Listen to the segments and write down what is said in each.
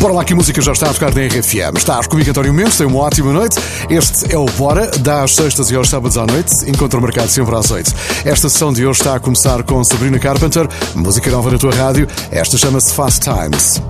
Bora lá que a música já está a tocar na RFM. Estás comigo, António Mendes, tem uma ótima noite. Este é o Bora, dá às sextas e aos sábados à noite, encontro marcado sempre às oito. Esta sessão de hoje está a começar com Sabrina Carpenter, música nova na tua rádio. Esta chama-se Fast Times.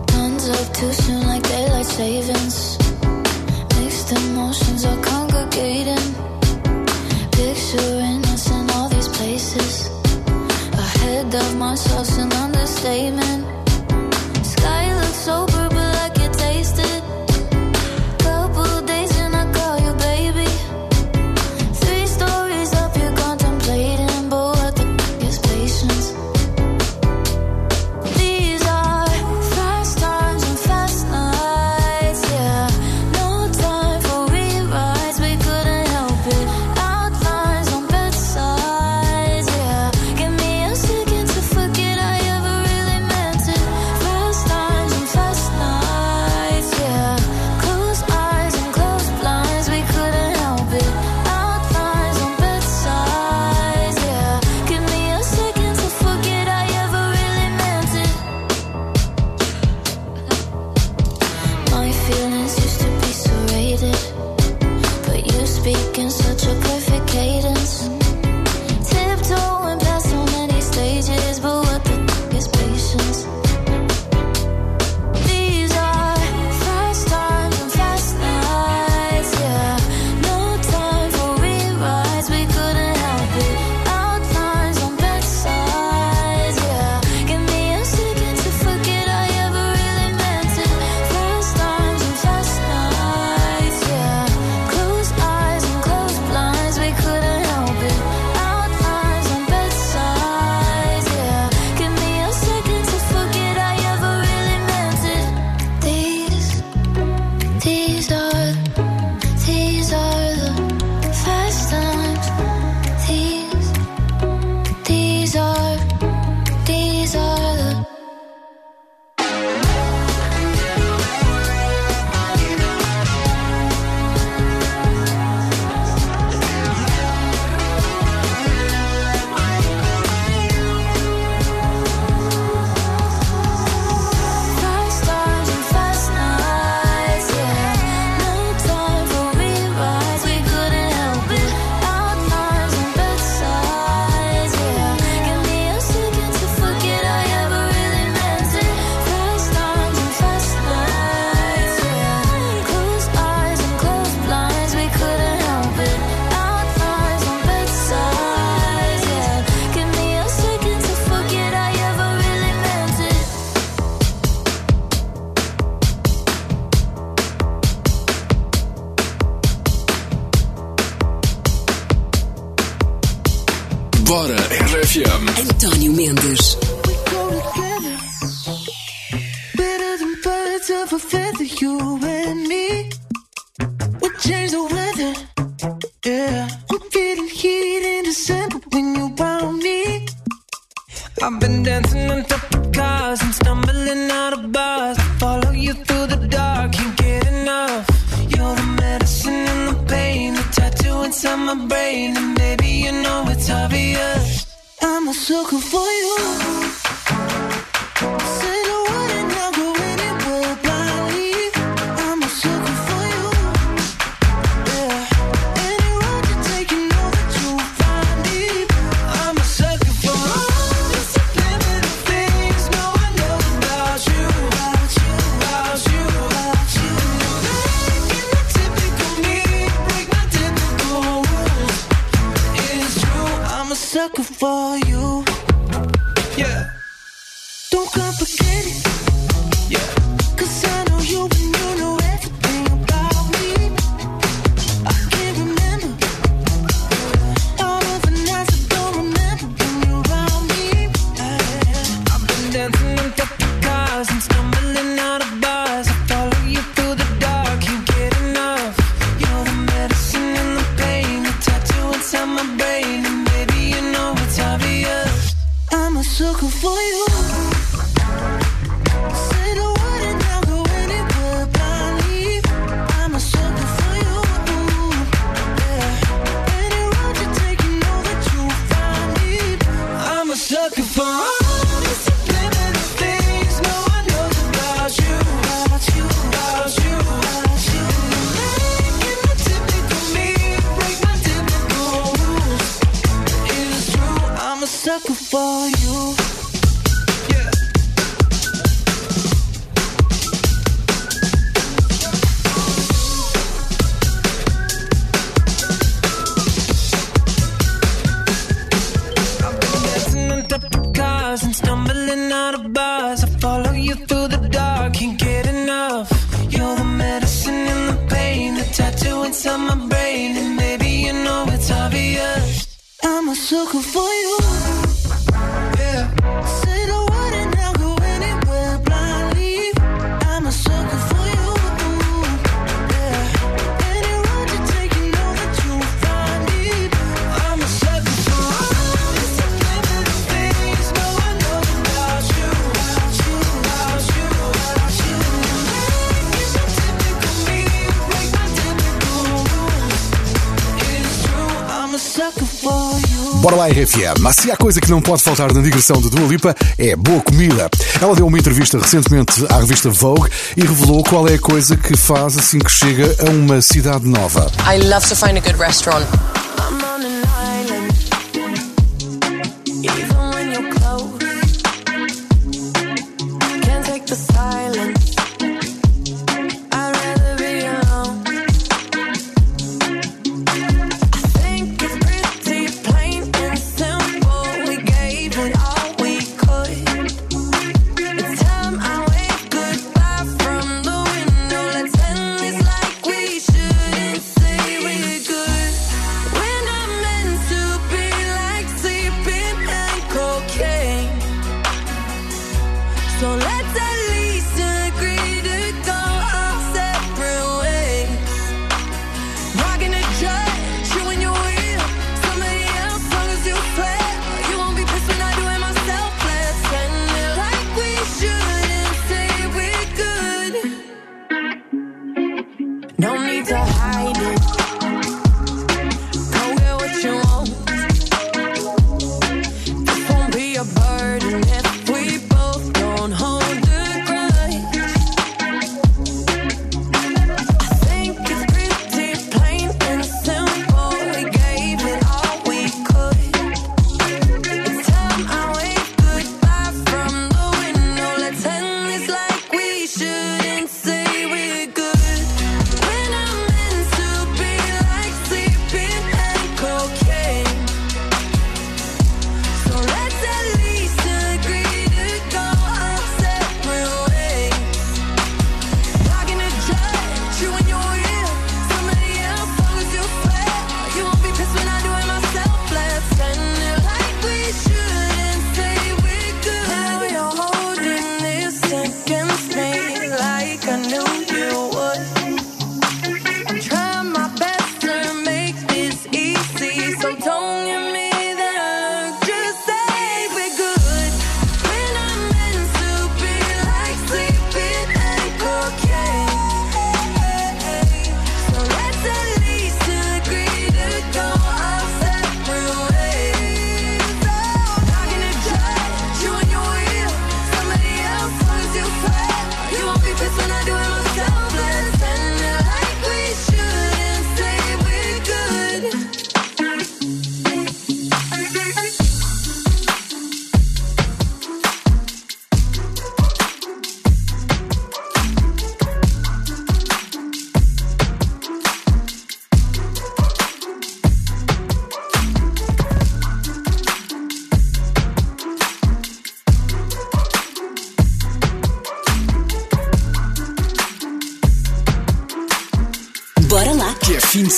Bora RFM. António Mendes. Better than birds of a feather, you Bora lá, RFM. Mas se há coisa que não pode faltar na digressão de Dua Lipa é boa comida. Ela deu uma entrevista recentemente à revista Vogue e revelou qual é a coisa que faz assim que chega a uma cidade nova. I love to find a good restaurant.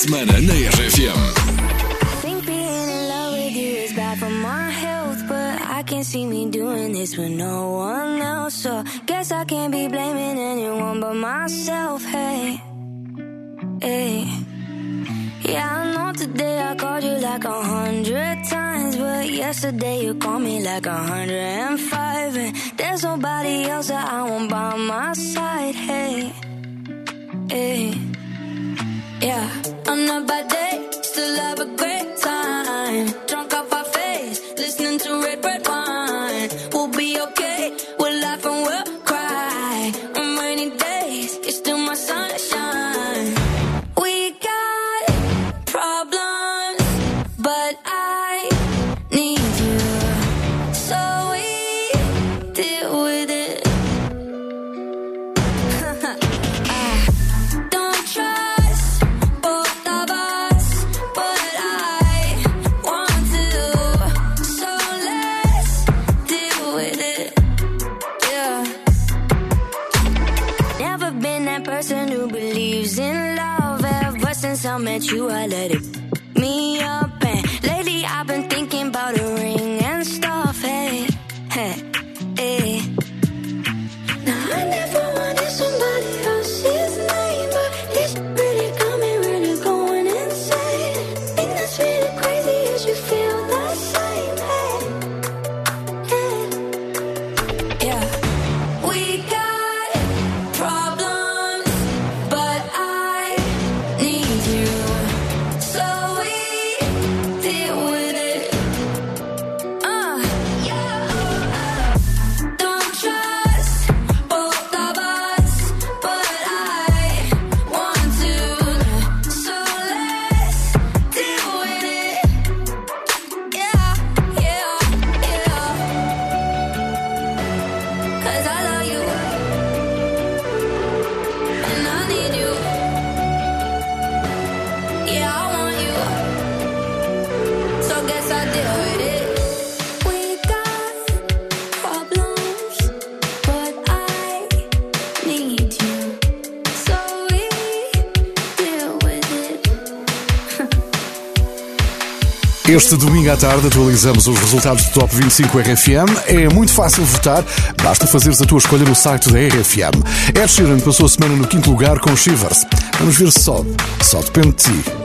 Хитсмена на РФМ. can see me doing this with no one else. So guess I can't be blaming anyone but myself. Hey, hey. Yeah, I know today I called you like a hundred times, but yesterday you called me like a hundred and five. And there's nobody else that I want by my side. Hey, hey. Yeah, I'm not bad day, still have a great time. believes in love ever since I met you. I let it me up Este domingo à tarde atualizamos os resultados do Top 25 RFM. É muito fácil votar, basta fazeres a tua escolha no site da RFM. Ed Sheeran passou a semana no quinto lugar com Shivers. Vamos ver se sobe. Só depende de ti.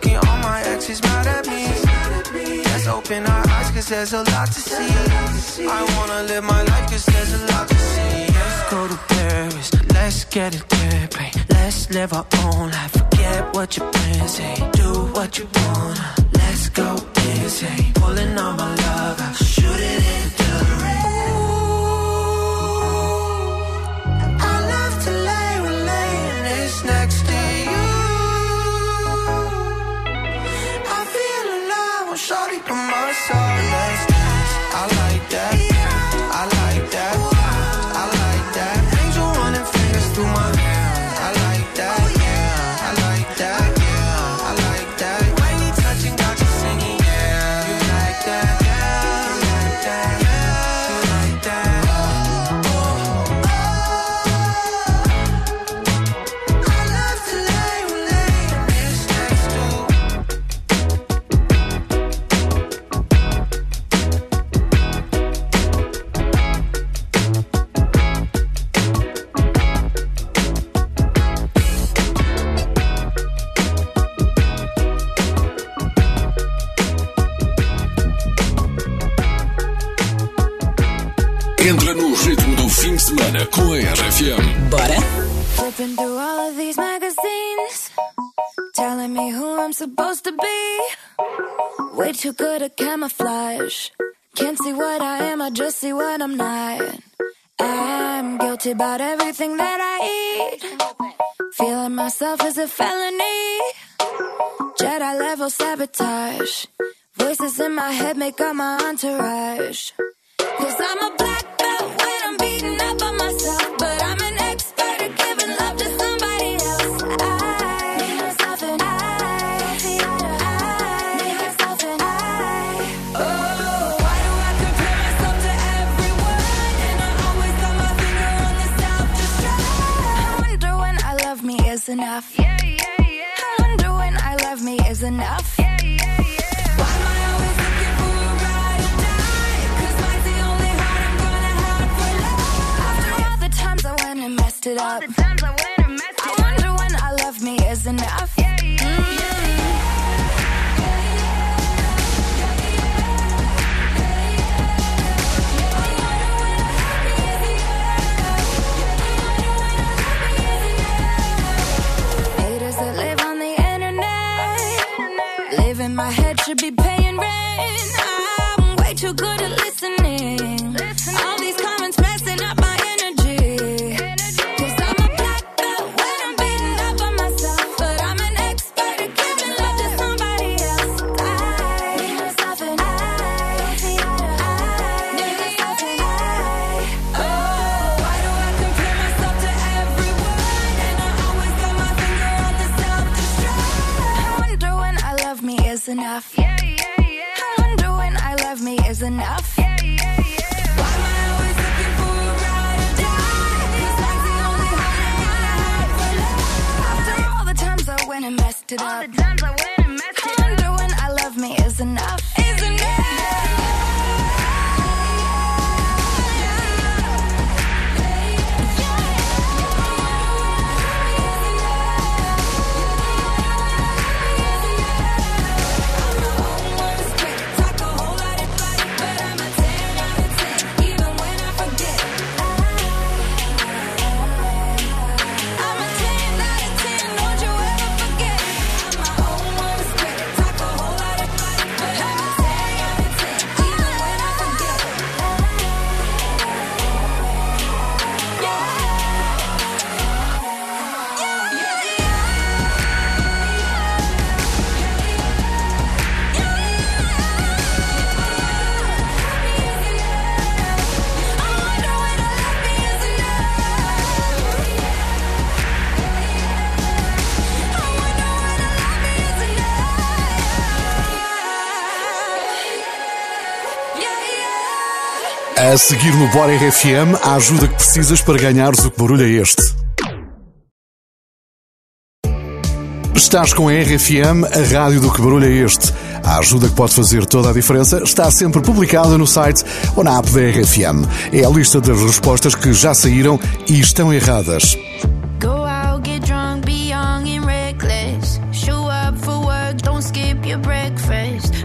looking, all my exes mad at me. Let's open our eyes, cause there's a lot to see. I wanna live my life, cause there's a lot to see. Let's go to Paris, let's get a therapy. Let's live our own life, forget what your friends say. Do what you wanna, let's go insane. Pulling on my love, I shoot it in I'm supposed to be. Way too good at camouflage. Can't see what I am, I just see what I'm not. I'm guilty about everything that I eat. Feeling myself is a felony. Jedi level sabotage. Voices in my head make up my entourage. Cause I'm a black. enough. should be paying rent. I'm way too good at listening. A seguir no Bora RFM, a ajuda que precisas para ganhares o que barulho é este. Estás com a RFM, a rádio do que barulho é este. A ajuda que pode fazer toda a diferença está sempre publicada no site ou na app da RFM. É a lista das respostas que já saíram e estão erradas.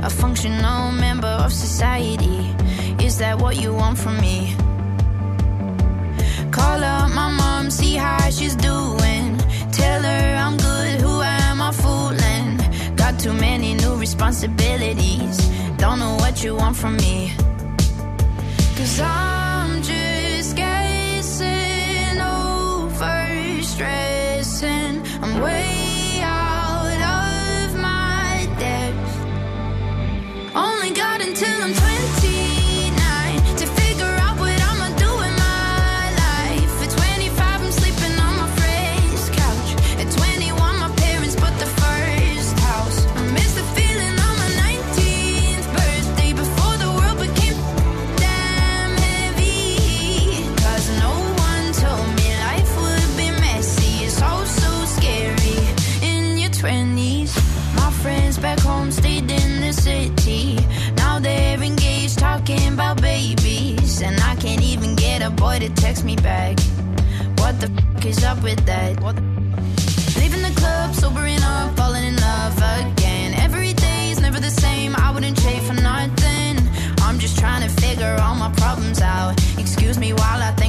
A functional member of society Is that what you want from me? Call up my mom, see how she's doing. Tell her I'm good, who am I fooling? Got too many new responsibilities. Don't know what you want from me. Cause I'm just guessing over stressing. I'm waiting. text me back. What the fuck is up with that? What Leaving the club, sobering up, falling in love again. Every day is never the same. I wouldn't trade for nothing. I'm just trying to figure all my problems out. Excuse me while I think.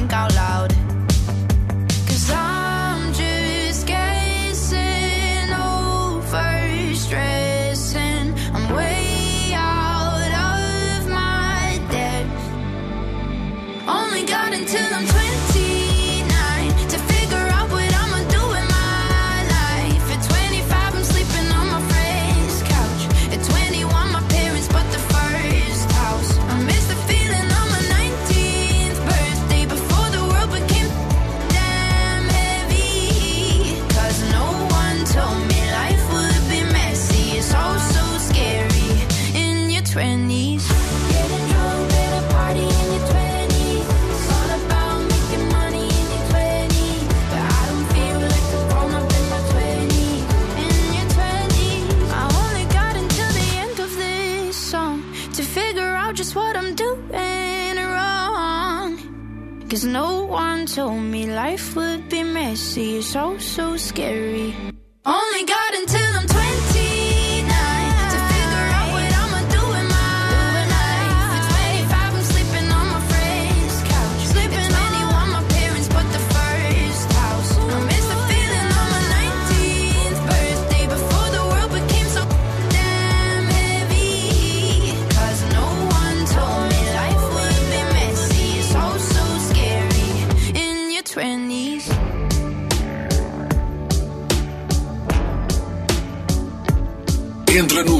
life would be messy, it's all so scary.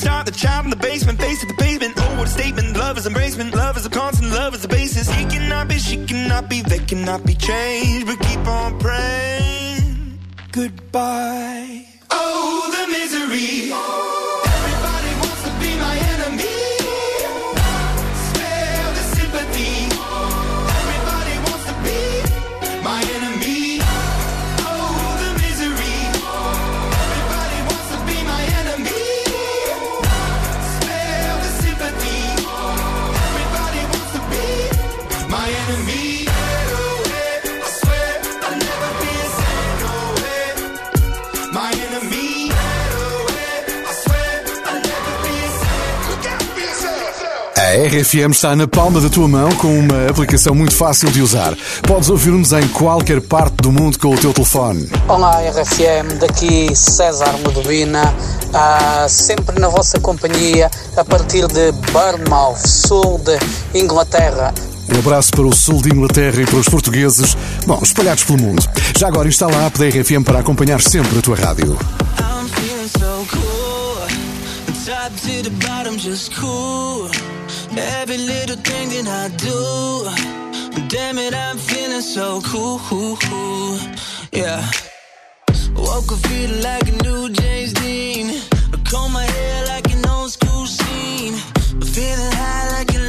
Start. The child in the basement, face to the pavement. Oh, what a statement. Love is embracement. Love is a constant. Love is the basis. He cannot be, she cannot be, they cannot be changed. But keep on praying. Goodbye. Oh, the misery. A RFM está na palma da tua mão com uma aplicação muito fácil de usar. Podes ouvir-nos em qualquer parte do mundo com o teu telefone. Olá RFM, daqui César Medovina, ah, sempre na vossa companhia a partir de Bournemouth, sul de Inglaterra. Um abraço para o sul de Inglaterra e para os portugueses, bom, espalhados pelo mundo. Já agora instala a app da RFM para acompanhar sempre a tua rádio. I'm feeling so cool. Top to the bottom, just cool. Every little thing that I do. Damn it, I'm feeling so cool. Yeah. Woke up feeling like a new James Dean. I comb my hair like an old school scene. Feeling high like a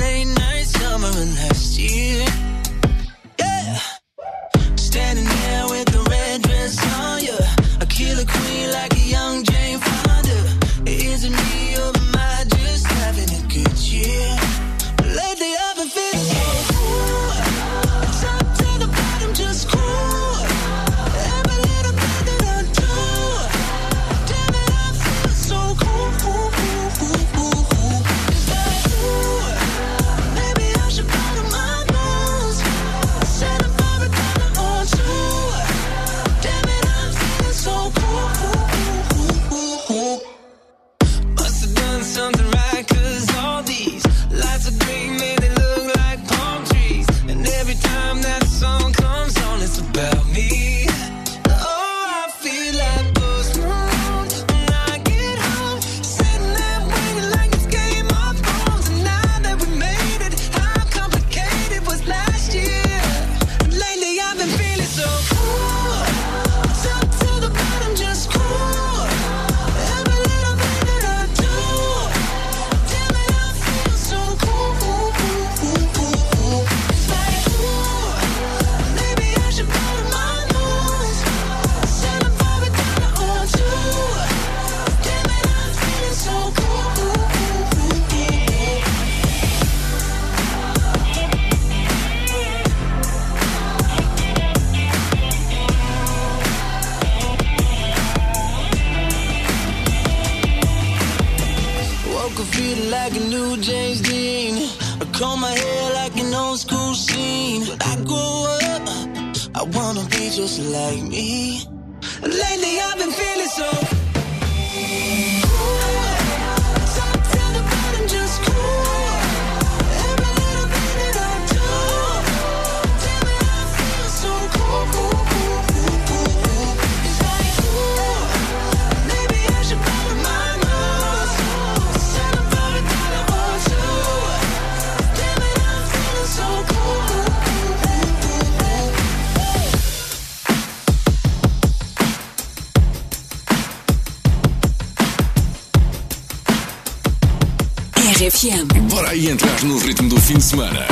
Смена.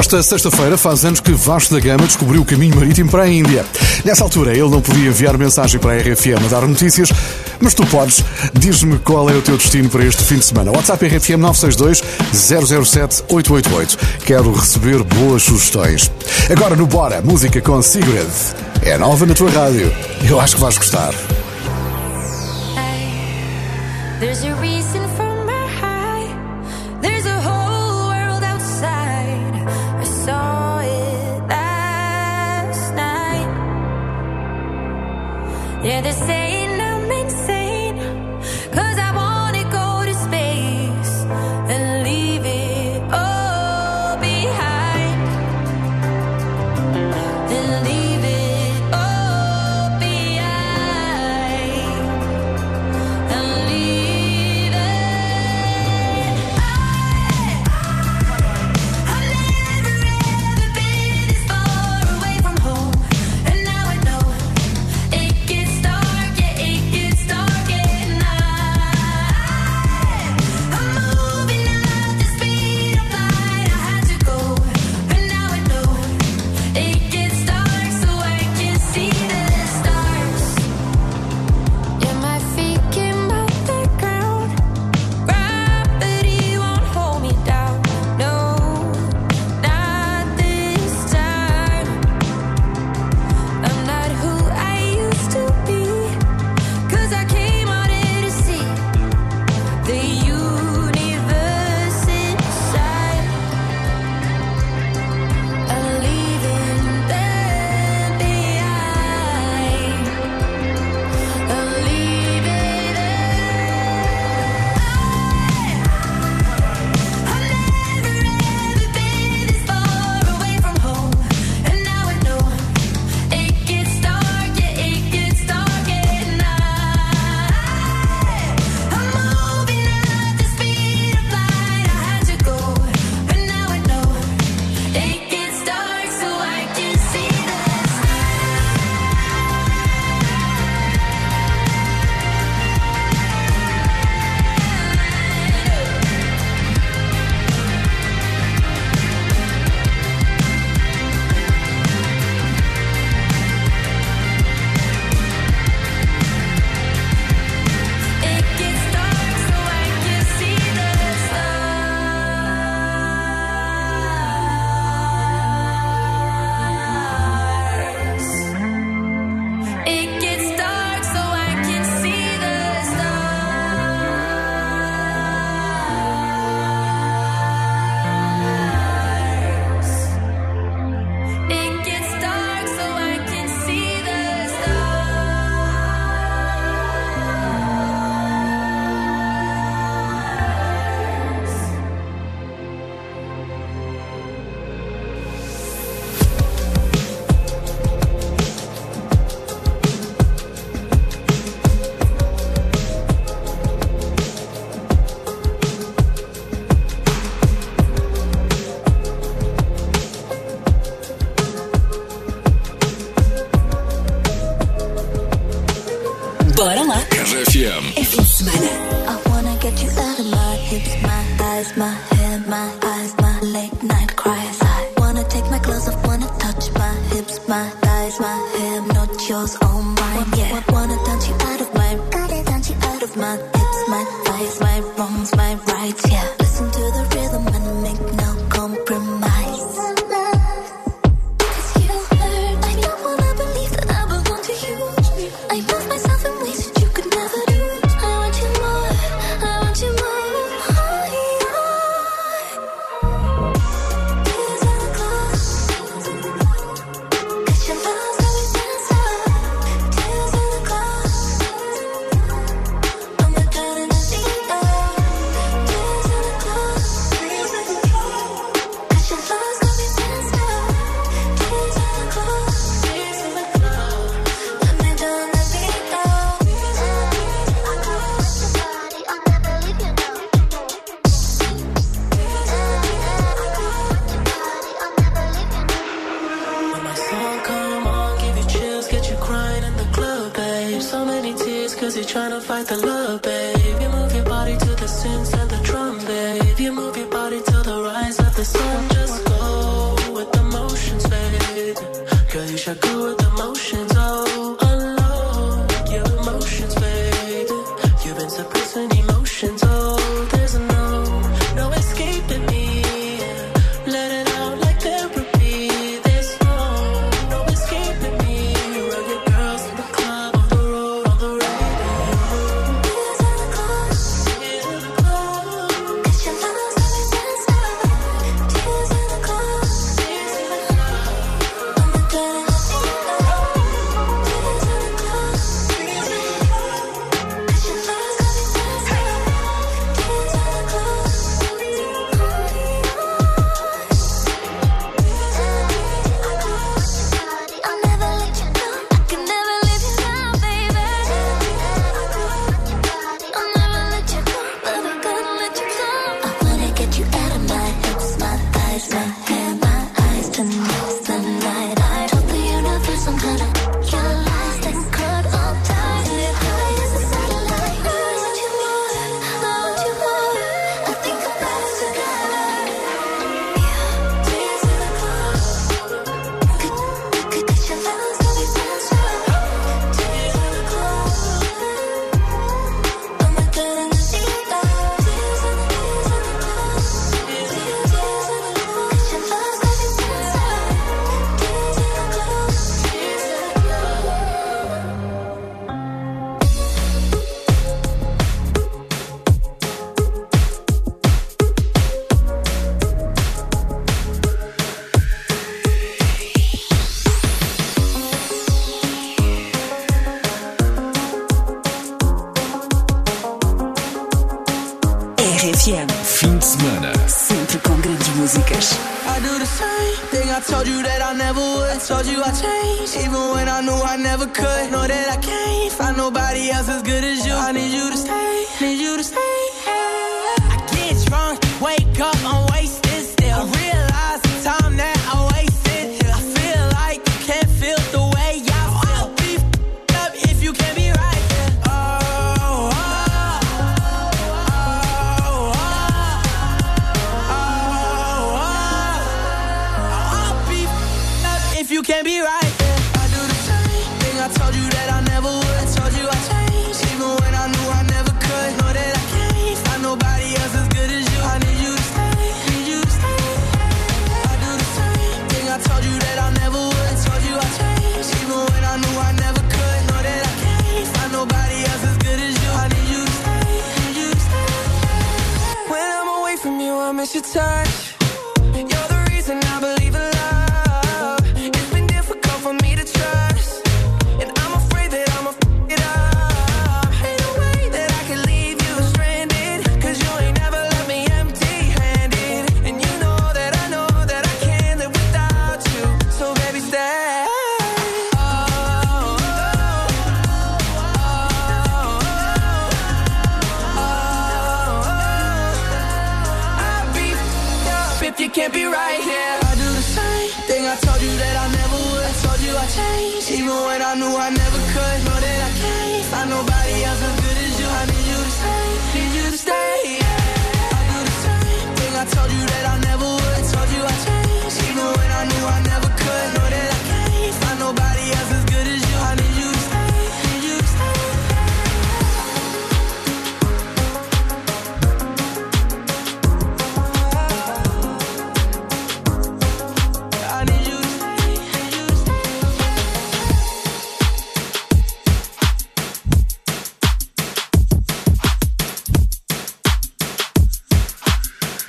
Esta sexta-feira faz anos que Vasco da Gama descobriu o caminho marítimo para a Índia. Nessa altura, ele não podia enviar mensagem para a RFM a dar notícias, mas tu podes. Diz-me qual é o teu destino para este fim de semana. WhatsApp RFM 962 007 888. Quero receber boas sugestões. Agora no Bora, música com Sigrid. É nova na tua rádio. Eu acho que vais gostar. Hey, the same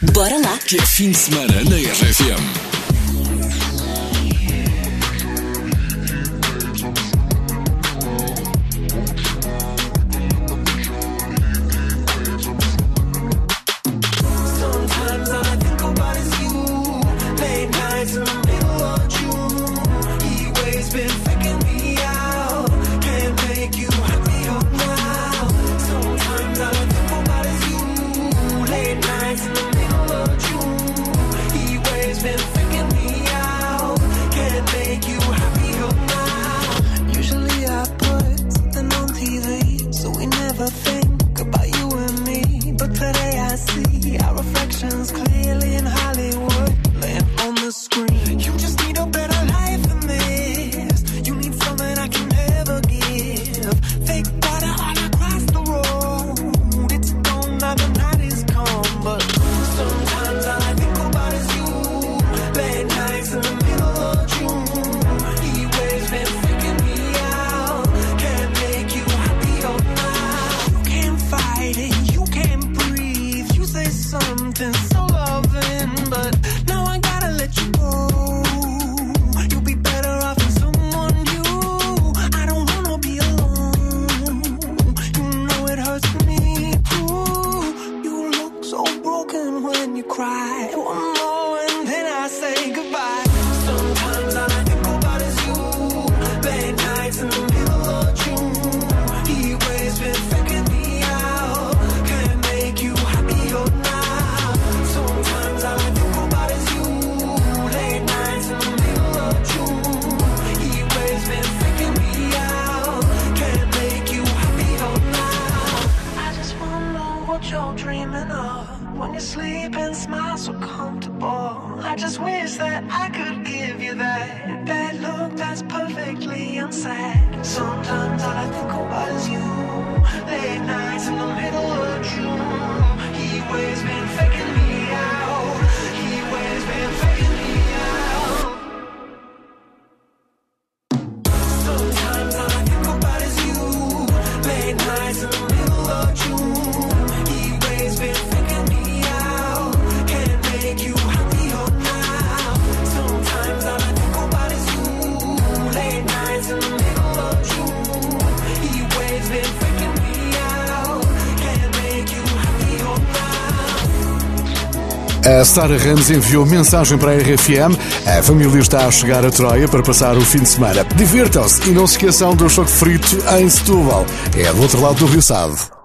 Bora lá! Que é fim de semana na RFM. Sara Ramos enviou mensagem para a RFM. A família está a chegar a Troia para passar o fim de semana. Divirtam-se e não se esqueçam do choque frito em Setúbal. É do outro lado do Rio Sado.